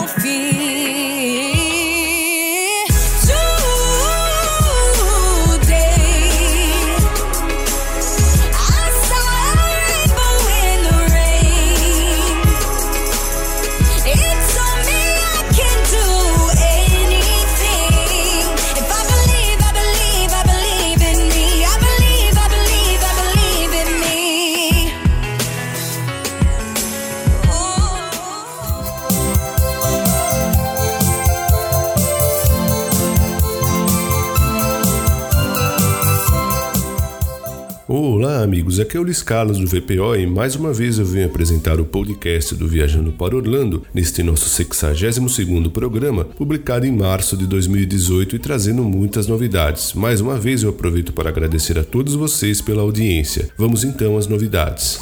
ao fim. Amigos. Aqui é o Luiz Carlos do VPO e mais uma vez eu venho apresentar o podcast do Viajando para Orlando neste nosso 62º programa, publicado em março de 2018 e trazendo muitas novidades. Mais uma vez eu aproveito para agradecer a todos vocês pela audiência. Vamos então às novidades.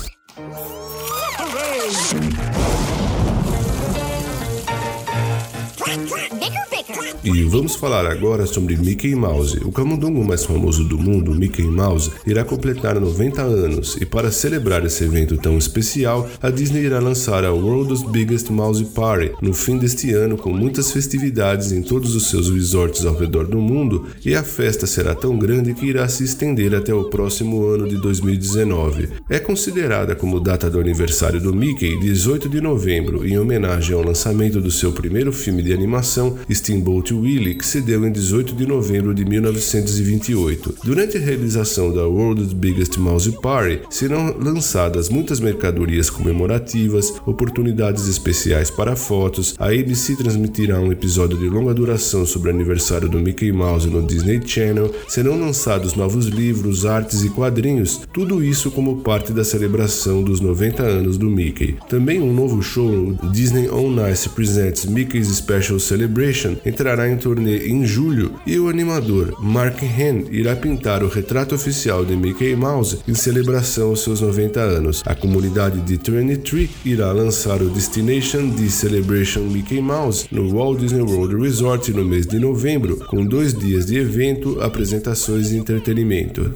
E vamos falar agora sobre Mickey Mouse. O camundongo mais famoso do mundo, Mickey Mouse, irá completar 90 anos e para celebrar esse evento tão especial, a Disney irá lançar a World's Biggest Mouse Party no fim deste ano com muitas festividades em todos os seus resorts ao redor do mundo e a festa será tão grande que irá se estender até o próximo ano de 2019. É considerada como data do aniversário do Mickey 18 de novembro em homenagem ao lançamento do seu primeiro filme de animação Steamboat Willie, que se deu em 18 de novembro de 1928. Durante a realização da World's Biggest Mouse Party, serão lançadas muitas mercadorias comemorativas, oportunidades especiais para fotos, a ABC transmitirá um episódio de longa duração sobre o aniversário do Mickey Mouse no Disney Channel, serão lançados novos livros, artes e quadrinhos, tudo isso como parte da celebração dos 90 anos do Mickey. Também um novo show, Disney On Ice Presents Mickey's Special Celebration, entrará em turnê em julho e o animador Mark Hen irá pintar o retrato oficial de Mickey Mouse em celebração aos seus 90 anos. A comunidade de 23 irá lançar o Destination D Celebration Mickey Mouse no Walt Disney World Resort no mês de novembro, com dois dias de evento, apresentações e entretenimento.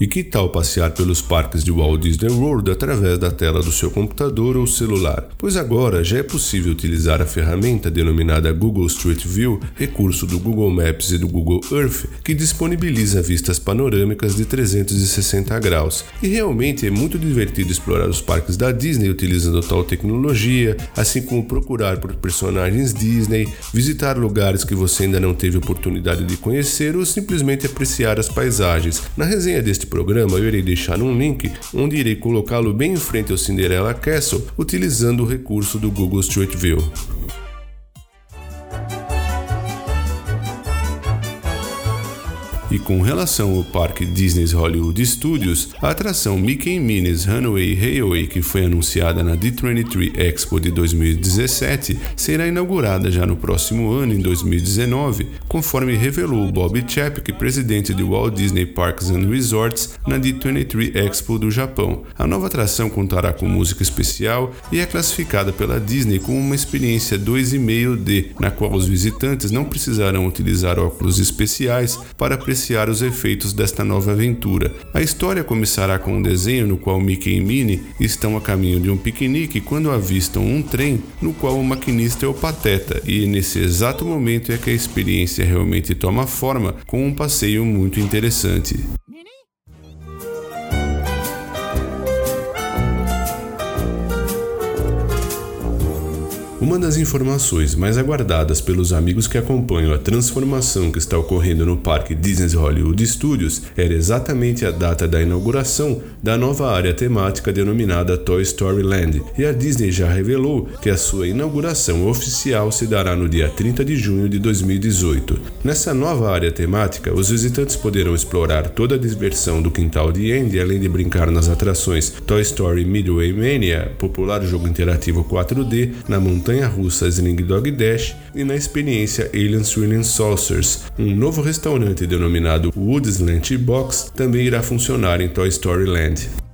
E que tal passear pelos parques de Walt Disney World através da tela do seu computador ou celular? Pois agora já é possível utilizar a ferramenta denominada Google Street View, recurso do Google Maps e do Google Earth, que disponibiliza vistas panorâmicas de 360 graus. E realmente é muito divertido explorar os parques da Disney utilizando tal tecnologia, assim como procurar por personagens Disney, visitar lugares que você ainda não teve oportunidade de conhecer ou simplesmente apreciar as paisagens. Na resenha deste programa eu irei deixar um link onde irei colocá-lo bem em frente ao Cinderella Castle utilizando o recurso do Google Street View. E com relação ao parque Disney's Hollywood Studios, a atração Mickey Minnie's Runaway Railway, que foi anunciada na D23 Expo de 2017, será inaugurada já no próximo ano, em 2019, conforme revelou Bob Chapek, presidente de Walt Disney Parks and Resorts, na D23 Expo do Japão. A nova atração contará com música especial e é classificada pela Disney como uma experiência 2,5D, na qual os visitantes não precisarão utilizar óculos especiais para apreciar os efeitos desta nova aventura. A história começará com um desenho no qual Mickey e Minnie estão a caminho de um piquenique quando avistam um trem no qual o maquinista é o Pateta, e nesse exato momento é que a experiência realmente toma forma com um passeio muito interessante. Uma das informações mais aguardadas pelos amigos que acompanham a transformação que está ocorrendo no parque Disney's Hollywood Studios era exatamente a data da inauguração da nova área temática denominada Toy Story Land, e a Disney já revelou que a sua inauguração oficial se dará no dia 30 de junho de 2018. Nessa nova área temática, os visitantes poderão explorar toda a diversão do quintal de Andy, além de brincar nas atrações Toy Story Midway Mania, popular jogo interativo 4D, na montanha montanha-russa Sling Dog Dash e na experiência Alien Swirling Saucers. Um novo restaurante denominado Woods Lunch Box também irá funcionar em Toy Story Land.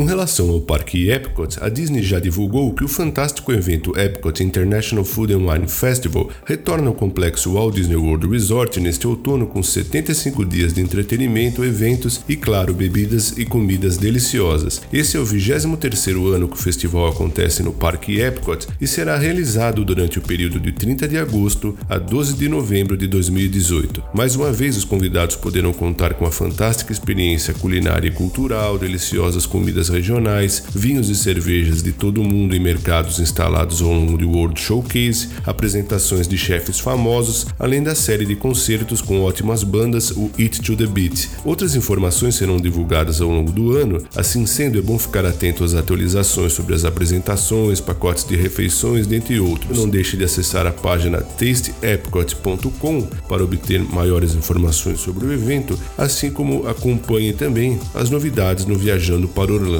Com relação ao parque Epcot, a Disney já divulgou que o fantástico evento Epcot International Food and Wine Festival retorna ao complexo Walt Disney World Resort neste outono com 75 dias de entretenimento, eventos e, claro, bebidas e comidas deliciosas. Esse é o 23º ano que o festival acontece no Parque Epcot e será realizado durante o período de 30 de agosto a 12 de novembro de 2018. Mais uma vez, os convidados poderão contar com a fantástica experiência culinária e cultural, deliciosas comidas regionais, vinhos e cervejas de todo o mundo em mercados instalados ao longo do World Showcase, apresentações de chefes famosos, além da série de concertos com ótimas bandas, o Eat to the Beat. Outras informações serão divulgadas ao longo do ano, assim sendo é bom ficar atento às atualizações sobre as apresentações, pacotes de refeições, dentre outros. Não deixe de acessar a página tasteepcot.com para obter maiores informações sobre o evento, assim como acompanhe também as novidades no Viajando para Orlando.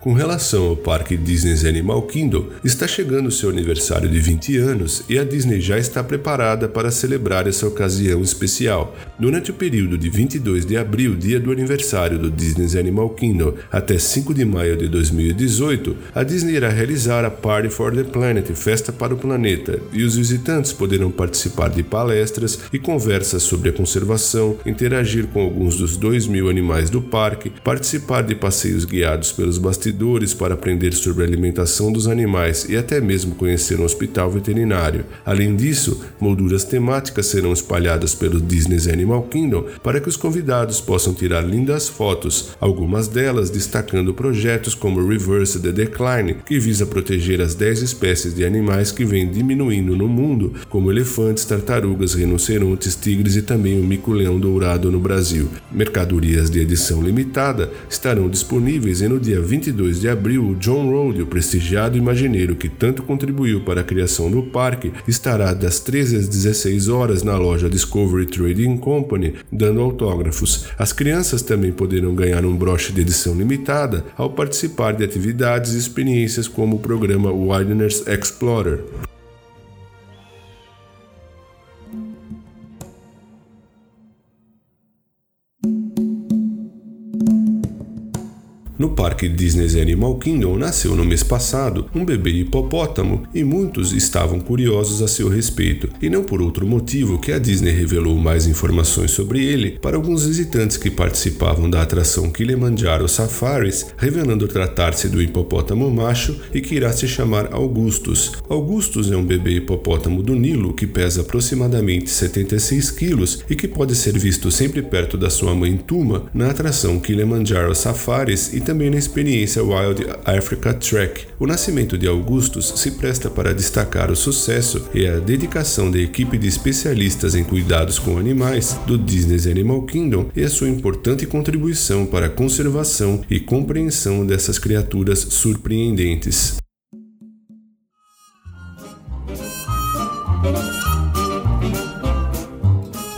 Com relação ao parque Disney's Animal Kingdom, está chegando seu aniversário de 20 anos e a Disney já está preparada para celebrar essa ocasião especial. Durante o período de 22 de abril, dia do aniversário do Disney's Animal Kingdom, até 5 de maio de 2018, a Disney irá realizar a Party for the Planet, Festa para o Planeta, e os visitantes poderão participar de palestras e conversas sobre a conservação, interagir com alguns dos 2 mil animais do parque, participar de passeios guiados pelos bastidores bastidores para aprender sobre a alimentação dos animais e até mesmo conhecer um hospital veterinário. Além disso, molduras temáticas serão espalhadas pelo Disney's Animal Kingdom para que os convidados possam tirar lindas fotos, algumas delas destacando projetos como Reverse the Decline, que visa proteger as 10 espécies de animais que vêm diminuindo no mundo, como elefantes, tartarugas, rinocerontes, tigres e também o mico-leão dourado no Brasil. Mercadorias de edição limitada estarão disponíveis e no dia 22 22 de abril, John Rode, o prestigiado imagineiro que tanto contribuiu para a criação do parque, estará das 13 às 16 horas na loja Discovery Trading Company dando autógrafos. As crianças também poderão ganhar um broche de edição limitada ao participar de atividades e experiências como o programa Wilderness Explorer. No parque Disney's Animal Kingdom nasceu no mês passado um bebê hipopótamo e muitos estavam curiosos a seu respeito, e não por outro motivo que a Disney revelou mais informações sobre ele para alguns visitantes que participavam da atração Kilimanjaro Safaris, revelando tratar-se do hipopótamo macho e que irá se chamar Augustus. Augustus é um bebê hipopótamo do Nilo que pesa aproximadamente 76 quilos e que pode ser visto sempre perto da sua mãe Tuma na atração Kilimanjaro Safaris e também na experiência Wild Africa Trek. O nascimento de Augustus se presta para destacar o sucesso e a dedicação da equipe de especialistas em cuidados com animais do Disney's Animal Kingdom e a sua importante contribuição para a conservação e compreensão dessas criaturas surpreendentes.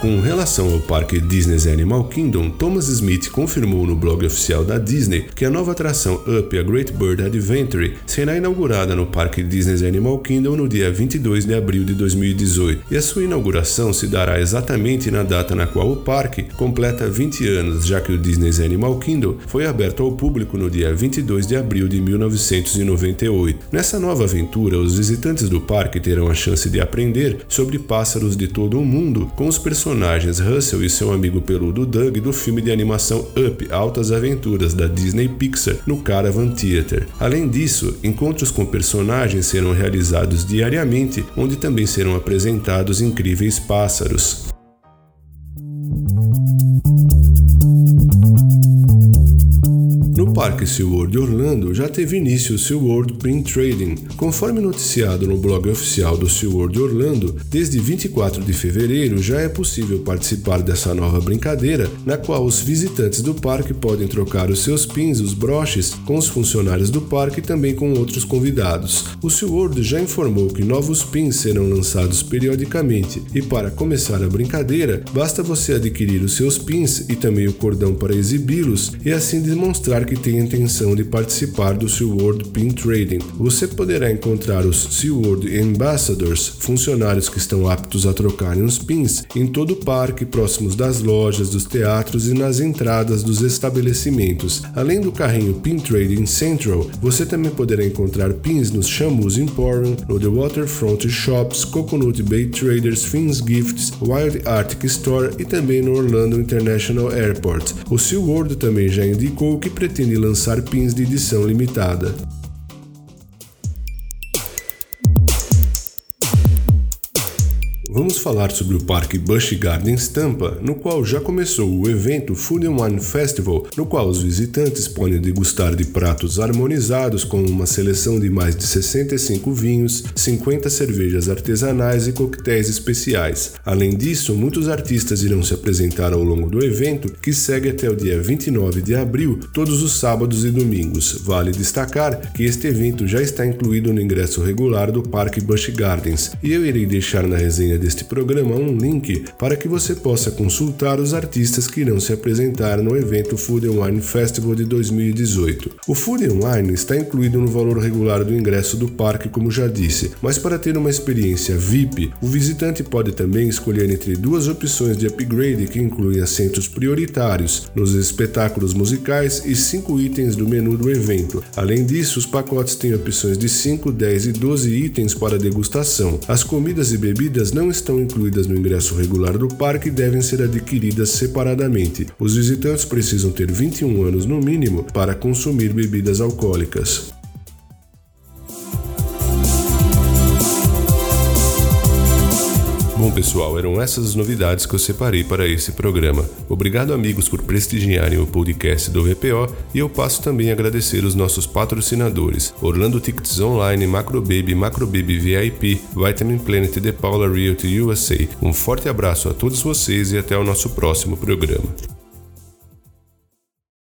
Com relação ao parque Disney's Animal Kingdom, Thomas Smith confirmou no blog oficial da Disney que a nova atração Up a Great Bird Adventure será inaugurada no parque Disney's Animal Kingdom no dia 22 de abril de 2018, e a sua inauguração se dará exatamente na data na qual o parque completa 20 anos, já que o Disney's Animal Kingdom foi aberto ao público no dia 22 de abril de 1998. Nessa nova aventura, os visitantes do parque terão a chance de aprender sobre pássaros de todo o mundo com os personagens personagens Russell e seu amigo peludo Doug do filme de animação Up Altas Aventuras da Disney Pixar no Caravan Theater. Além disso, encontros com personagens serão realizados diariamente, onde também serão apresentados incríveis pássaros. Parque SeaWorld Orlando já teve início o SeaWorld Print Trading. Conforme noticiado no blog oficial do SeaWorld Orlando, desde 24 de fevereiro já é possível participar dessa nova brincadeira, na qual os visitantes do parque podem trocar os seus pins, os broches, com os funcionários do parque e também com outros convidados. O SeaWorld já informou que novos pins serão lançados periodicamente e para começar a brincadeira, basta você adquirir os seus pins e também o cordão para exibi-los e assim demonstrar que tem tem intenção de participar do SeaWorld Pin Trading. Você poderá encontrar os SeaWorld Ambassadors, funcionários que estão aptos a trocarem os pins, em todo o parque, próximos das lojas, dos teatros e nas entradas dos estabelecimentos. Além do carrinho Pin Trading Central, você também poderá encontrar pins nos Shamus Emporium, no The Waterfront Shops, Coconut Bay Traders, Fins Gifts, Wild Arctic Store e também no Orlando International Airport. O SeaWorld também já indicou que pretende lançar pins de edição limitada. Vamos falar sobre o Parque Busch Gardens Tampa, no qual já começou o evento Food and Wine Festival, no qual os visitantes podem degustar de pratos harmonizados com uma seleção de mais de 65 vinhos, 50 cervejas artesanais e coquetéis especiais. Além disso, muitos artistas irão se apresentar ao longo do evento, que segue até o dia 29 de abril, todos os sábados e domingos. Vale destacar que este evento já está incluído no ingresso regular do Parque Busch Gardens, e eu irei deixar na resenha deste programa um link para que você possa consultar os artistas que irão se apresentar no evento Food Wine Festival de 2018. O Food Wine está incluído no valor regular do ingresso do parque, como já disse, mas para ter uma experiência VIP, o visitante pode também escolher entre duas opções de upgrade que incluem assentos prioritários nos espetáculos musicais e cinco itens do menu do evento. Além disso, os pacotes têm opções de 5, 10 e 12 itens para degustação. As comidas e bebidas não estão incluídas no ingresso regular do parque devem ser adquiridas separadamente. Os visitantes precisam ter 21 anos no mínimo para consumir bebidas alcoólicas. Bom, pessoal, eram essas as novidades que eu separei para esse programa. Obrigado, amigos, por prestigiarem o podcast do VPO e eu passo também a agradecer os nossos patrocinadores: Orlando Tickets Online, Macrobaby, Macrobaby VIP, Vitamin Planet The Paula Realty USA. Um forte abraço a todos vocês e até o nosso próximo programa.